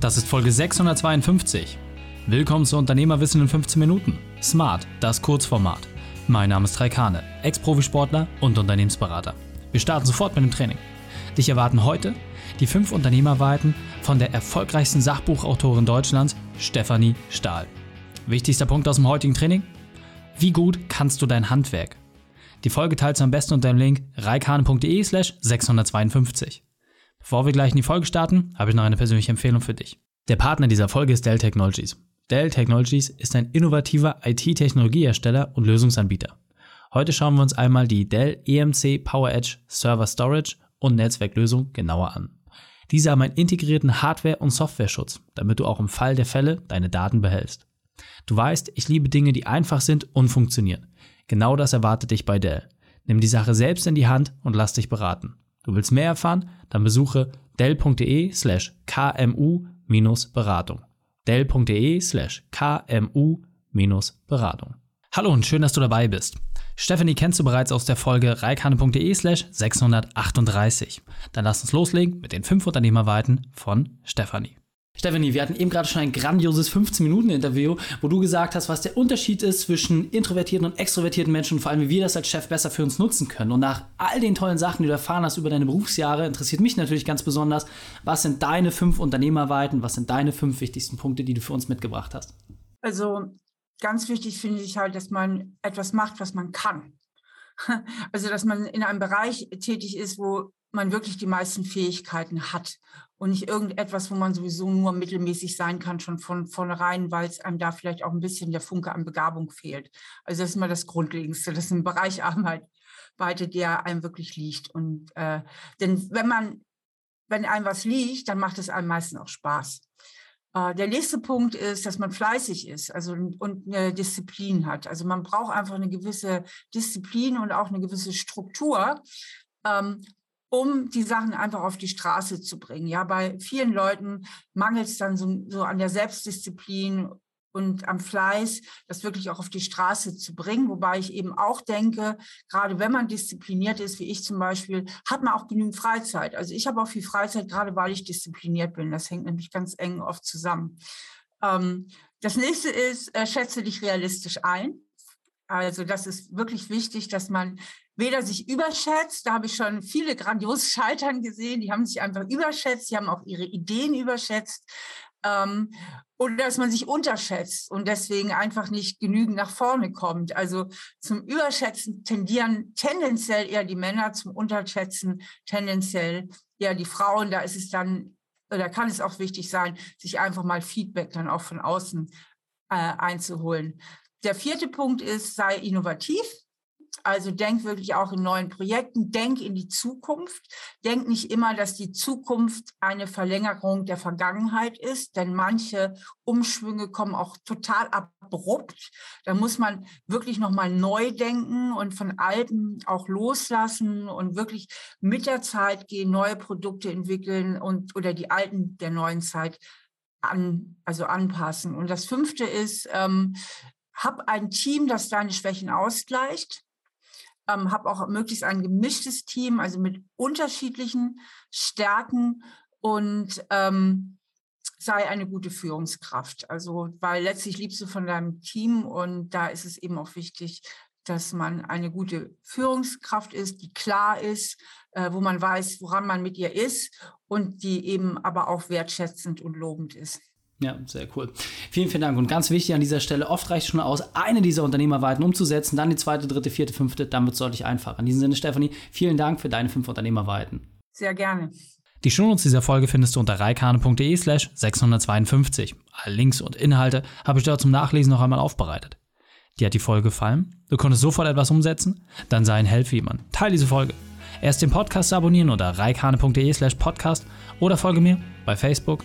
Das ist Folge 652. Willkommen zu Unternehmerwissen in 15 Minuten. Smart, das Kurzformat. Mein Name ist Raikane, Ex-Profisportler und Unternehmensberater. Wir starten sofort mit dem Training. Dich erwarten heute die fünf Unternehmerweiten von der erfolgreichsten Sachbuchautorin Deutschlands, Stefanie Stahl. Wichtigster Punkt aus dem heutigen Training? Wie gut kannst du dein Handwerk? Die Folge teilst du am besten unter dem Link reikane.de slash 652. Bevor wir gleich in die Folge starten, habe ich noch eine persönliche Empfehlung für dich. Der Partner dieser Folge ist Dell Technologies. Dell Technologies ist ein innovativer IT-Technologiehersteller und Lösungsanbieter. Heute schauen wir uns einmal die Dell EMC PowerEdge Server Storage und Netzwerklösung genauer an. Diese haben einen integrierten Hardware- und Softwareschutz, damit du auch im Fall der Fälle deine Daten behältst. Du weißt, ich liebe Dinge, die einfach sind und funktionieren. Genau das erwartet dich bei Dell. Nimm die Sache selbst in die Hand und lass dich beraten. Du willst mehr erfahren? Dann besuche dell.de slash kmu-beratung. dell.de slash kmu-beratung. Hallo und schön, dass du dabei bist. Stephanie kennst du bereits aus der Folge reikane.de slash 638. Dann lass uns loslegen mit den fünf Unternehmerweiten von Stephanie. Stephanie, wir hatten eben gerade schon ein grandioses 15-Minuten-Interview, wo du gesagt hast, was der Unterschied ist zwischen introvertierten und extrovertierten Menschen und vor allem, wie wir das als Chef besser für uns nutzen können. Und nach all den tollen Sachen, die du erfahren hast über deine Berufsjahre, interessiert mich natürlich ganz besonders, was sind deine fünf Unternehmerweiten, was sind deine fünf wichtigsten Punkte, die du für uns mitgebracht hast? Also ganz wichtig finde ich halt, dass man etwas macht, was man kann. Also, dass man in einem Bereich tätig ist, wo man wirklich die meisten Fähigkeiten hat und nicht irgendetwas, wo man sowieso nur mittelmäßig sein kann, schon von vornherein, weil es einem da vielleicht auch ein bisschen der Funke an Begabung fehlt. Also das ist mal das Grundlegendste. Das ist ein Bereich Arbeit, der einem wirklich liegt. Und äh, denn wenn man, wenn einem was liegt, dann macht es einem meistens auch Spaß. Äh, der nächste Punkt ist, dass man fleißig ist also, und eine Disziplin hat. Also man braucht einfach eine gewisse Disziplin und auch eine gewisse Struktur, ähm, um die Sachen einfach auf die Straße zu bringen. Ja, bei vielen Leuten mangelt es dann so, so an der Selbstdisziplin und am Fleiß, das wirklich auch auf die Straße zu bringen. Wobei ich eben auch denke, gerade wenn man diszipliniert ist, wie ich zum Beispiel, hat man auch genügend Freizeit. Also ich habe auch viel Freizeit, gerade weil ich diszipliniert bin. Das hängt nämlich ganz eng oft zusammen. Ähm, das nächste ist, äh, schätze dich realistisch ein. Also das ist wirklich wichtig, dass man weder sich überschätzt, da habe ich schon viele grandios Scheitern gesehen, die haben sich einfach überschätzt, die haben auch ihre Ideen überschätzt. Ähm, oder dass man sich unterschätzt und deswegen einfach nicht genügend nach vorne kommt. Also zum Überschätzen tendieren tendenziell eher die Männer, zum Unterschätzen tendenziell eher die Frauen. Da ist es dann, oder kann es auch wichtig sein, sich einfach mal Feedback dann auch von außen äh, einzuholen. Der vierte Punkt ist, sei innovativ. Also denk wirklich auch in neuen Projekten, denk in die Zukunft. Denk nicht immer, dass die Zukunft eine Verlängerung der Vergangenheit ist, denn manche Umschwünge kommen auch total abrupt. Da muss man wirklich nochmal neu denken und von Alten auch loslassen und wirklich mit der Zeit gehen, neue Produkte entwickeln und oder die alten der neuen Zeit an, also anpassen. Und das fünfte ist, ähm, hab ein Team, das deine Schwächen ausgleicht. Ähm, hab auch möglichst ein gemischtes Team, also mit unterschiedlichen Stärken und ähm, sei eine gute Führungskraft. Also, weil letztlich liebst du von deinem Team und da ist es eben auch wichtig, dass man eine gute Führungskraft ist, die klar ist, äh, wo man weiß, woran man mit ihr ist und die eben aber auch wertschätzend und lobend ist. Ja, sehr cool. Vielen, vielen Dank. Und ganz wichtig an dieser Stelle, oft reicht es schon aus, eine dieser Unternehmerweiten umzusetzen, dann die zweite, dritte, vierte, fünfte, dann wird es deutlich einfacher. In diesem Sinne, Stefanie, vielen Dank für deine fünf Unternehmerweiten. Sehr gerne. Die Shownotes dieser Folge findest du unter reikane.de slash 652. Alle Links und Inhalte habe ich dort zum Nachlesen noch einmal aufbereitet. Dir hat die Folge gefallen? Du konntest sofort etwas umsetzen? Dann sei ein Held wie man. Teil diese Folge. Erst den Podcast abonnieren unter reikane.de slash podcast oder folge mir bei Facebook,